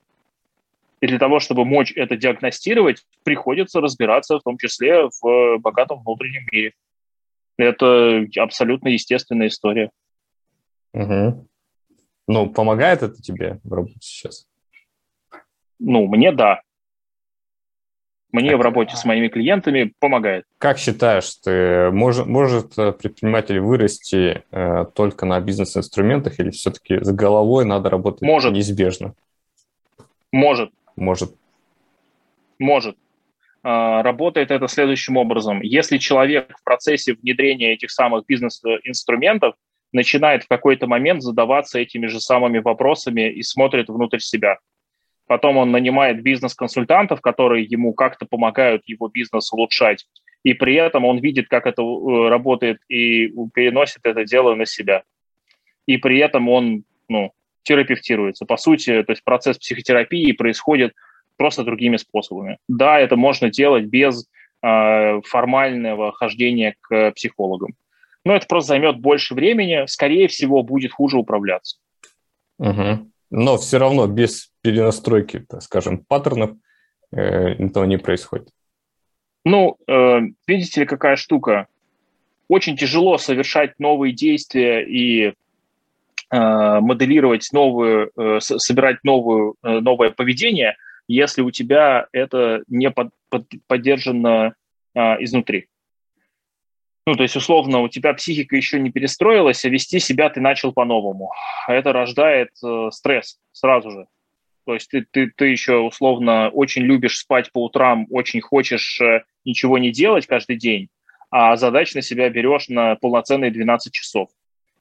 И для того, чтобы мочь это диагностировать, приходится разбираться в том числе в богатом внутреннем мире. Это абсолютно естественная история. Угу. Ну, помогает это тебе в работе сейчас? Ну, мне да. Мне в работе с моими клиентами помогает. Как считаешь, ты, может, может предприниматель вырасти э, только на бизнес-инструментах или все-таки с головой надо работать может. неизбежно? Может. Может. Может. Э, работает это следующим образом. Если человек в процессе внедрения этих самых бизнес-инструментов начинает в какой-то момент задаваться этими же самыми вопросами и смотрит внутрь себя. Потом он нанимает бизнес-консультантов, которые ему как-то помогают его бизнес улучшать. И при этом он видит, как это э, работает и переносит это дело на себя. И при этом он ну, терапевтируется. По сути, то есть процесс психотерапии происходит просто другими способами. Да, это можно делать без э, формального хождения к психологам но это просто займет больше времени, скорее всего, будет хуже управляться. Угу. Но все равно без перенастройки, так скажем, паттернов э, этого не происходит. Ну, э, видите ли, какая штука? Очень тяжело совершать новые действия и э, моделировать новую, э, собирать новую, э, новое поведение, если у тебя это не под, под, поддержано э, изнутри. Ну, то есть, условно, у тебя психика еще не перестроилась, а вести себя ты начал по-новому. Это рождает э, стресс сразу же. То есть ты, ты, ты еще, условно, очень любишь спать по утрам, очень хочешь э, ничего не делать каждый день, а задач на себя берешь на полноценные 12 часов.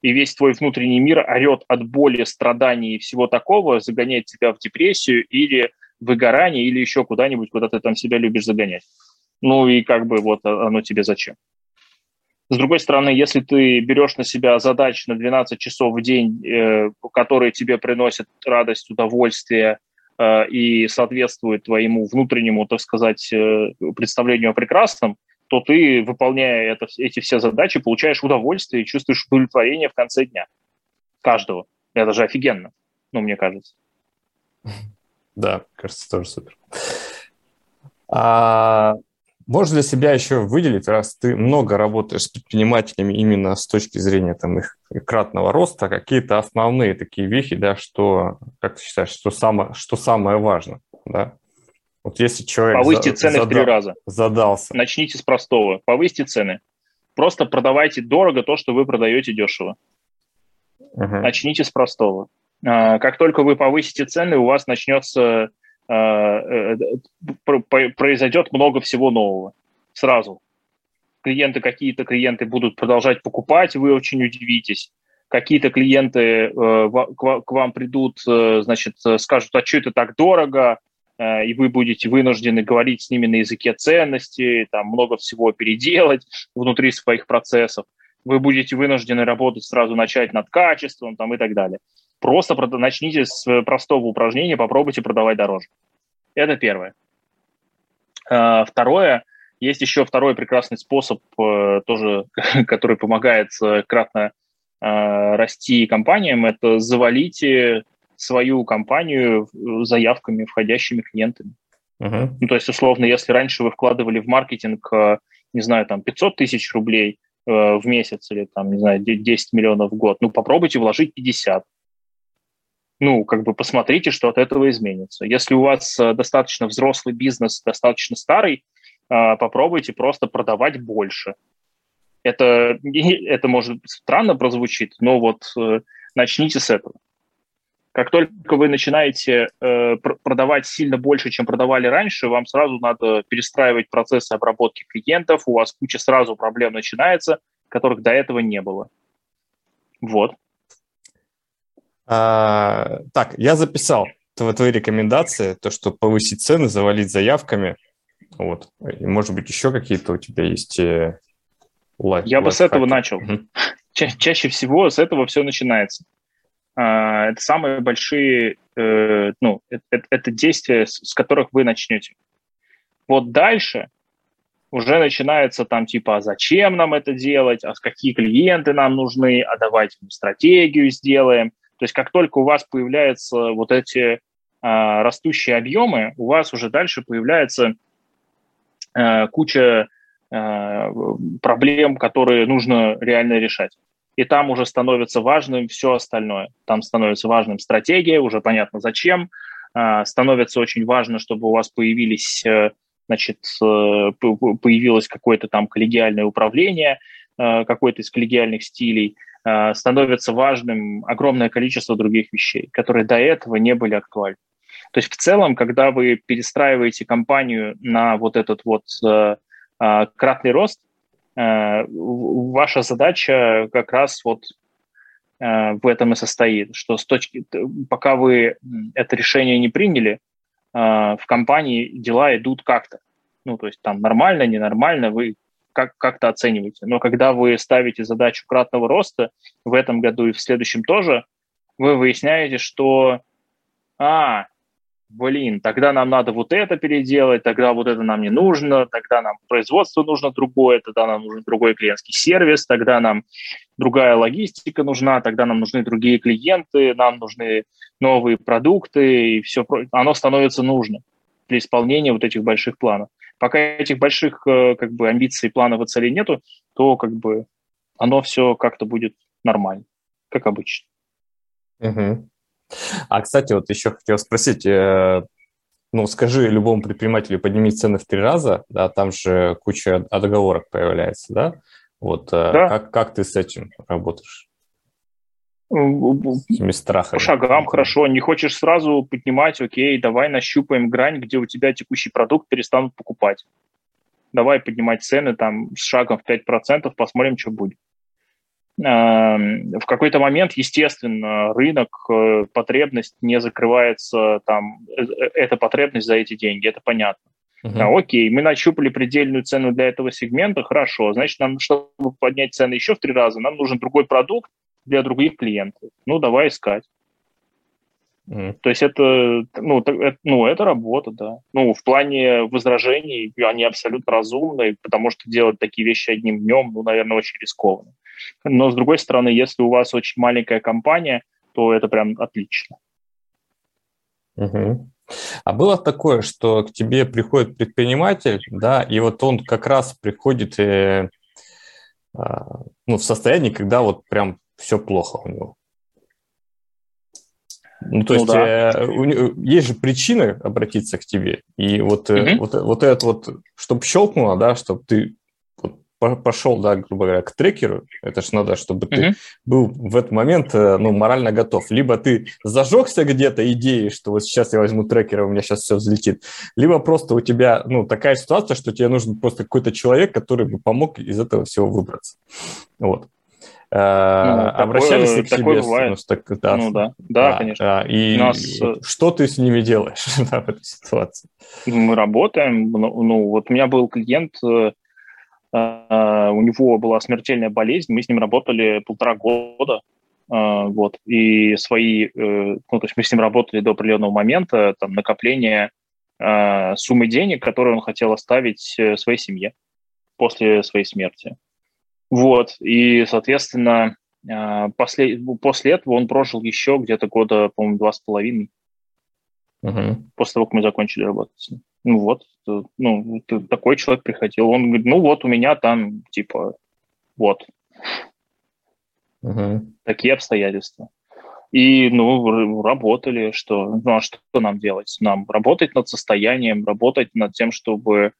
И весь твой внутренний мир орет от боли, страданий и всего такого, загоняет тебя в депрессию или выгорание, или еще куда-нибудь, куда ты там себя любишь загонять. Ну и как бы вот оно тебе зачем? С другой стороны, если ты берешь на себя задачи на 12 часов в день, э, которые тебе приносят радость, удовольствие э, и соответствуют твоему внутреннему, так сказать, э, представлению о прекрасном, то ты, выполняя это, эти все задачи, получаешь удовольствие и чувствуешь удовлетворение в конце дня. Каждого. Это же офигенно, ну, мне кажется. Да, кажется, тоже супер. А Можешь для себя еще выделить, раз ты много работаешь с предпринимателями именно с точки зрения там, их кратного роста, какие-то основные такие вехи, да, что, как ты считаешь, что самое, что самое важное, да? Вот если человек Повысьте за, цены задал, в три раза. Задался. Начните с простого. Повысьте цены. Просто продавайте дорого то, что вы продаете дешево. Угу. Начните с простого. А, как только вы повысите цены, у вас начнется произойдет много всего нового сразу. Клиенты, какие-то клиенты будут продолжать покупать, вы очень удивитесь. Какие-то клиенты э, к вам придут, значит, скажут, а что это так дорого, и вы будете вынуждены говорить с ними на языке ценностей, там много всего переделать внутри своих процессов. Вы будете вынуждены работать сразу начать над качеством там, и так далее. Просто начните с простого упражнения, попробуйте продавать дороже. Это первое. А, второе, есть еще второй прекрасный способ, э, тоже, который помогает э, кратно а, расти компаниям, это завалите свою компанию заявками, входящими клиентами. Uh-huh. Ну, то есть, условно, если раньше вы вкладывали в маркетинг, э, не знаю, там 500 тысяч рублей в месяц или там, не знаю, 10 миллионов в год, ну, попробуйте вложить 50 ну, как бы посмотрите, что от этого изменится. Если у вас э, достаточно взрослый бизнес, достаточно старый, э, попробуйте просто продавать больше. Это, это может странно прозвучит, но вот э, начните с этого. Как только вы начинаете продавать сильно больше, чем продавали раньше, вам сразу надо перестраивать процессы обработки клиентов, у вас куча сразу проблем начинается, которых до этого не было. Вот. А, так, я записал твои рекомендации, то, что повысить цены, завалить заявками. Вот. И, может быть, еще какие-то у тебя есть э, лайф, Я бы с этого начал. Ча- чаще всего с этого все начинается. А, это самые большие, э, ну, это, это действия, с, с которых вы начнете. Вот дальше уже начинается там типа, а зачем нам это делать, а какие клиенты нам нужны, а давайте мы стратегию сделаем – то есть как только у вас появляются вот эти а, растущие объемы, у вас уже дальше появляется а, куча а, проблем, которые нужно реально решать. И там уже становится важным все остальное. Там становится важным стратегия, уже понятно зачем. А, становится очень важно, чтобы у вас появились значит, появилось какое-то там коллегиальное управление, какой-то из коллегиальных стилей, становится важным огромное количество других вещей, которые до этого не были актуальны. То есть в целом, когда вы перестраиваете компанию на вот этот вот кратный рост, ваша задача как раз вот Э, в этом и состоит, что с точки, пока вы это решение не приняли, э, в компании дела идут как-то. Ну, то есть там нормально, ненормально, вы как, как-то оцениваете. Но когда вы ставите задачу кратного роста в этом году и в следующем тоже, вы выясняете, что а, блин, тогда нам надо вот это переделать, тогда вот это нам не нужно, тогда нам производство нужно другое, тогда нам нужен другой клиентский сервис, тогда нам другая логистика нужна, тогда нам нужны другие клиенты, нам нужны новые продукты, и все, оно становится нужно для исполнения вот этих больших планов. Пока этих больших э, как бы амбиций, планов и целей нету, то как бы оно все как-то будет нормально, как обычно. Угу. А, кстати, вот еще хотел спросить, э, ну, скажи любому предпринимателю, подними цены в три раза, да, там же куча отговорок появляется, да? Вот э, да. Как, как ты с этим работаешь? С этими страхами. По шагам хорошо. Не хочешь сразу поднимать, окей, давай нащупаем грань, где у тебя текущий продукт перестанут покупать. Давай поднимать цены там с шагом в 5%, посмотрим, что будет. Эм, в какой-то момент, естественно, рынок, э, потребность не закрывается, там, э, э, эта потребность за эти деньги, это понятно. Uh-huh. А, окей, мы нащупали предельную цену для этого сегмента, хорошо, значит, нам, чтобы поднять цены еще в три раза, нам нужен другой продукт для других клиентов. Ну, давай искать. Mm. То есть это, ну, это, ну, это работа, да. Ну, в плане возражений они абсолютно разумные, потому что делать такие вещи одним днем, ну, наверное, очень рискованно. Но, с другой стороны, если у вас очень маленькая компания, то это прям отлично. Угу. А было такое, что к тебе приходит предприниматель, да, и вот он как раз приходит э, э, ну, в состоянии, когда вот прям все плохо у него. Ну, то ну, есть да. э, у, есть же причины обратиться к тебе, и вот, угу. э, вот, вот это вот, чтобы щелкнуло, да, чтобы ты пошел, да, грубо говоря, к трекеру, это же надо, чтобы ты был в этот момент ну, морально готов. Либо ты зажегся где-то идеей, что вот сейчас я возьму трекера, у меня сейчас все взлетит, либо просто у тебя ну, такая ситуация, что тебе нужен просто какой-то человек, который бы помог из этого всего выбраться. Вот. Ну, Обращались такое, ли к тебе? Бывает. Ну, так, да, ну да, да, да конечно. И нас... что ты с ними делаешь да, в этой ситуации? Мы работаем. Ну, ну, вот у меня был клиент, э, у него была смертельная болезнь, мы с ним работали полтора года, вот, и свои, э, ну, то есть мы с ним работали до определенного момента, там, накопления а, суммы денег, которые он хотел оставить э, своей семье после своей смерти. Вот, и, соответственно, после, после этого он прожил еще где-то года, по-моему, два с половиной, угу. после того, как мы закончили работать с ним. Ну вот, ну, такой человек приходил. Он говорит, ну вот у меня там, типа, вот. Угу. Такие обстоятельства. И, ну, работали, что, ну, а что нам делать? Нам работать над состоянием, работать над тем, чтобы, э,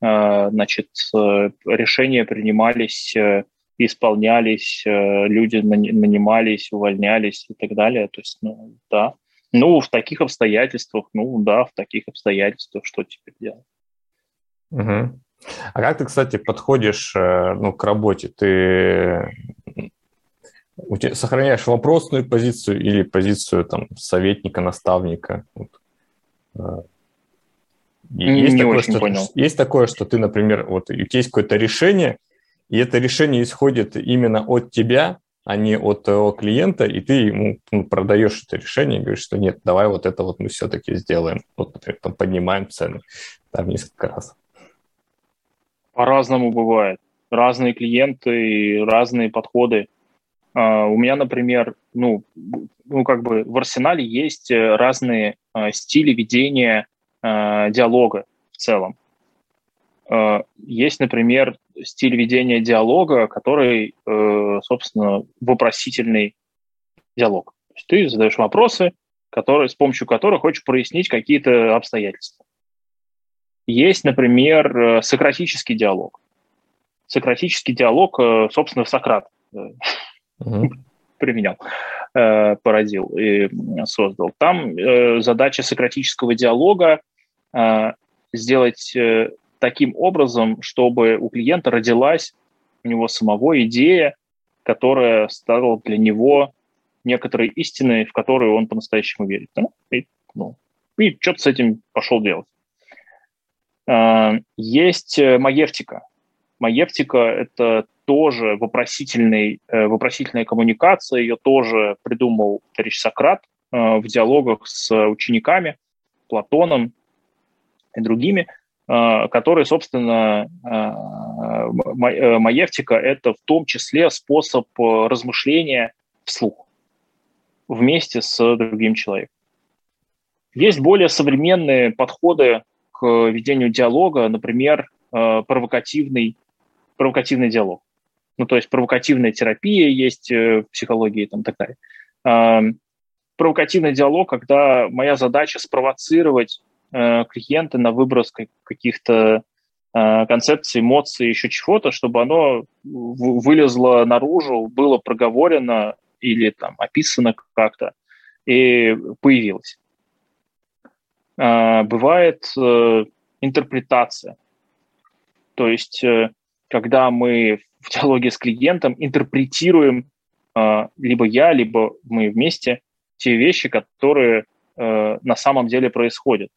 значит, э, решения принимались, э, исполнялись, э, люди нанимались, увольнялись и так далее. То есть, ну, да. Ну, в таких обстоятельствах, ну да, в таких обстоятельствах что теперь делать? Угу. А как ты, кстати, подходишь э, ну, к работе? Ты у тебя сохраняешь вопросную позицию или позицию там, советника, наставника? Вот. Э, есть, Не такое, очень что, понял. есть такое, что ты, например, вот есть какое-то решение, и это решение исходит именно от тебя, а не от твоего клиента, и ты ему ну, продаешь это решение и говоришь, что нет, давай вот это вот мы все-таки сделаем. Вот, например, там поднимаем цены там несколько раз. По-разному бывает. Разные клиенты, разные подходы. Uh, у меня, например, ну, ну, как бы в арсенале есть э, разные uh, стили ведения uh, диалога в целом. Есть, например, стиль ведения диалога, который, э, собственно, вопросительный диалог. То есть ты задаешь вопросы, которые, с помощью которых хочешь прояснить какие-то обстоятельства. Есть, например, э, сократический диалог. Сократический диалог, э, собственно, Сократ угу. применял, породил и создал. Там задача сократического диалога сделать таким образом, чтобы у клиента родилась у него самого идея, которая стала для него некоторой истиной, в которую он по-настоящему верит. И, ну, и что-то с этим пошел делать. Есть э, маевтика. Это тоже вопросительный, э, вопросительная коммуникация, ее тоже придумал товарищ Сократ э, в диалогах с учениками, Платоном и другими, которые, собственно, маевтика – это в том числе способ размышления вслух вместе с другим человеком. Есть более современные подходы к ведению диалога, например, э, провокативный, провокативный диалог. Ну, то есть провокативная терапия есть э, в психологии и там, так далее. Э, провокативный диалог, когда моя задача спровоцировать клиента на выброс каких-то концепций, эмоций, еще чего-то, чтобы оно вылезло наружу, было проговорено или там описано как-то и появилось. А, бывает э, интерпретация. То есть, э, когда мы в диалоге с клиентом интерпретируем а, либо я, либо мы вместе те вещи, которые э, на самом деле происходят.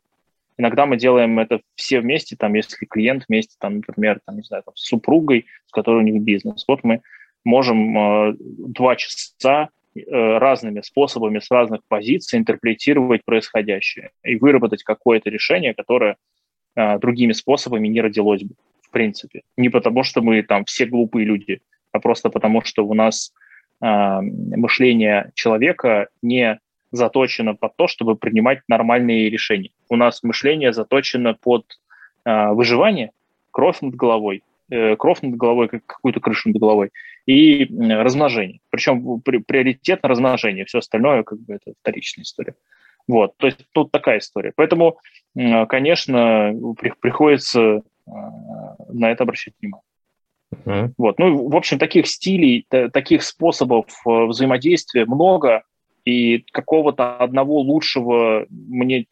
Иногда мы делаем это все вместе, там, если клиент вместе, там, например, там, не знаю, там, с супругой, с которой у них бизнес. Вот мы можем два часа Э, разными способами, с разных позиций интерпретировать происходящее и выработать какое-то решение, которое а, другими способами не родилось бы, в принципе. Не потому, что мы там все глупые люди, а просто потому, что у нас а, мышление человека не заточено под то, чтобы принимать нормальные решения. У нас мышление заточено под а, выживание, кровь над головой, э, кровь над головой, как какую-то крышу над головой, и размножение. Причем при, приоритет на размножение, все остальное как бы это вторичная история. Вот, то есть тут такая история. Поэтому, конечно, при, приходится на это обращать внимание. Uh-huh. Вот. Ну, в общем, таких стилей, таких способов э, взаимодействия много, и какого-то одного лучшего мне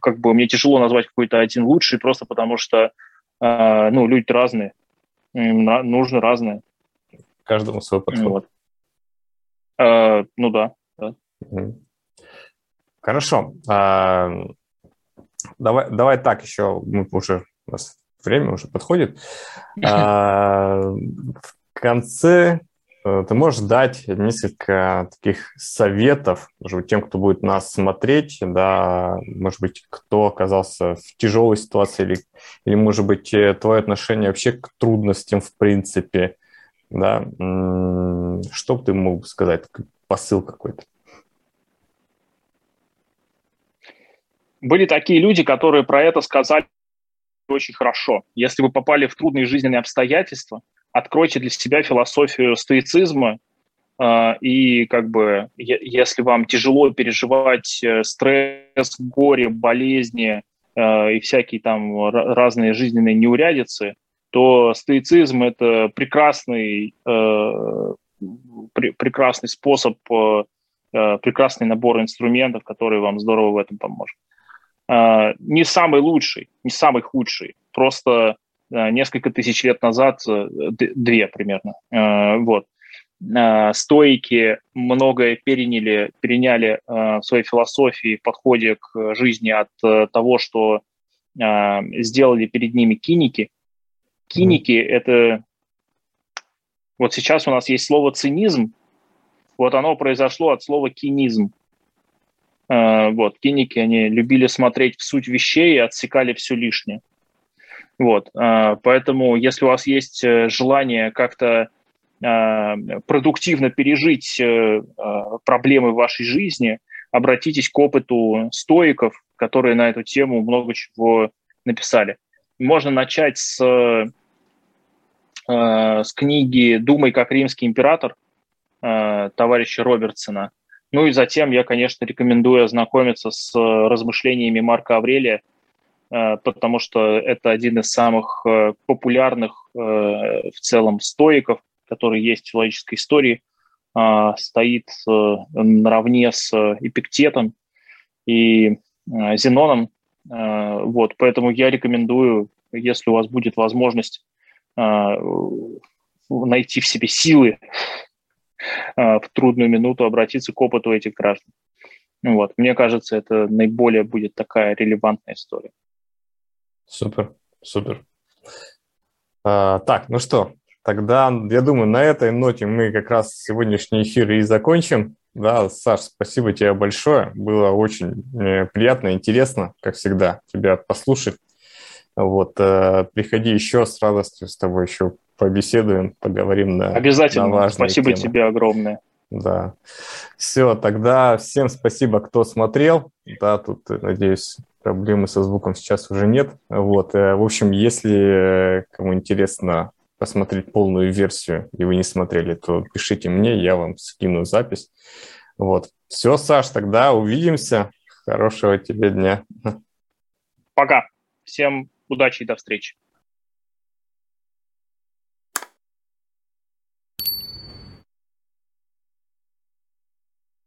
как бы мне тяжело назвать какой-то один лучший, просто потому что э, ну, люди разные, им нужно разное каждому свой подход. Вот. А, ну да. да. Хорошо. А, давай, давай так еще, мы уже у нас время уже подходит. А, в конце э, ты можешь дать несколько таких советов, может быть, тем, кто будет нас смотреть, да, может быть, кто оказался в тяжелой ситуации, или, или может быть, э, твое отношение вообще к трудностям в принципе, да, что бы ты мог сказать, посыл какой-то? Были такие люди, которые про это сказали очень хорошо. Если вы попали в трудные жизненные обстоятельства, откройте для себя философию стоицизма, э, и как бы, если вам тяжело переживать э, стресс, горе, болезни э, и всякие там разные жизненные неурядицы, то стоицизм – это прекрасный, э, пр прекрасный способ, э, прекрасный набор инструментов, который вам здорово в этом поможет. Э, не самый лучший, не самый худший, просто э, несколько тысяч лет назад, э, две примерно, э, вот, э, стоики многое переняли, переняли в своей философии, подходе к жизни от э, того, что сделали перед ними киники – Киники mm-hmm. это... Вот сейчас у нас есть слово цинизм, вот оно произошло от слова кинизм. Uh, вот, киники, они любили смотреть в суть вещей и отсекали все лишнее. Вот, uh, поэтому, если у вас есть э, желание как-то продуктивно пережить э, проблемы в вашей жизни, обратитесь к опыту стоиков, которые на эту тему много чего написали. Можно начать с Э, с книги «Думай как римский император» э, товарища Робертсона. Ну и затем я, конечно, рекомендую ознакомиться с размышлениями Марка Аврелия потому что это один из самых популярных в целом стоиков, который есть в человеческой истории, стоит наравне с Эпиктетом и Зеноном. Вот, поэтому я рекомендую, если у вас будет возможность найти в себе силы в трудную минуту обратиться к опыту этих граждан. Вот. Мне кажется, это наиболее будет такая релевантная история. Супер, супер. А, так, ну что, тогда, я думаю, на этой ноте мы как раз сегодняшний эфир и закончим. Да, Саш, спасибо тебе большое. Было очень э, приятно, интересно, как всегда, тебя послушать. Вот, э, приходи еще с радостью с тобой еще побеседуем, поговорим на Обязательно. На важные спасибо темы. тебе огромное. Да. Все, тогда всем спасибо, кто смотрел. Да, тут, надеюсь, проблемы со звуком сейчас уже нет. Вот, э, в общем, если кому интересно посмотреть полную версию, и вы не смотрели, то пишите мне, я вам скину запись. Вот. Все, Саш, тогда увидимся. Хорошего тебе дня. Пока. Всем удачи и до встречи.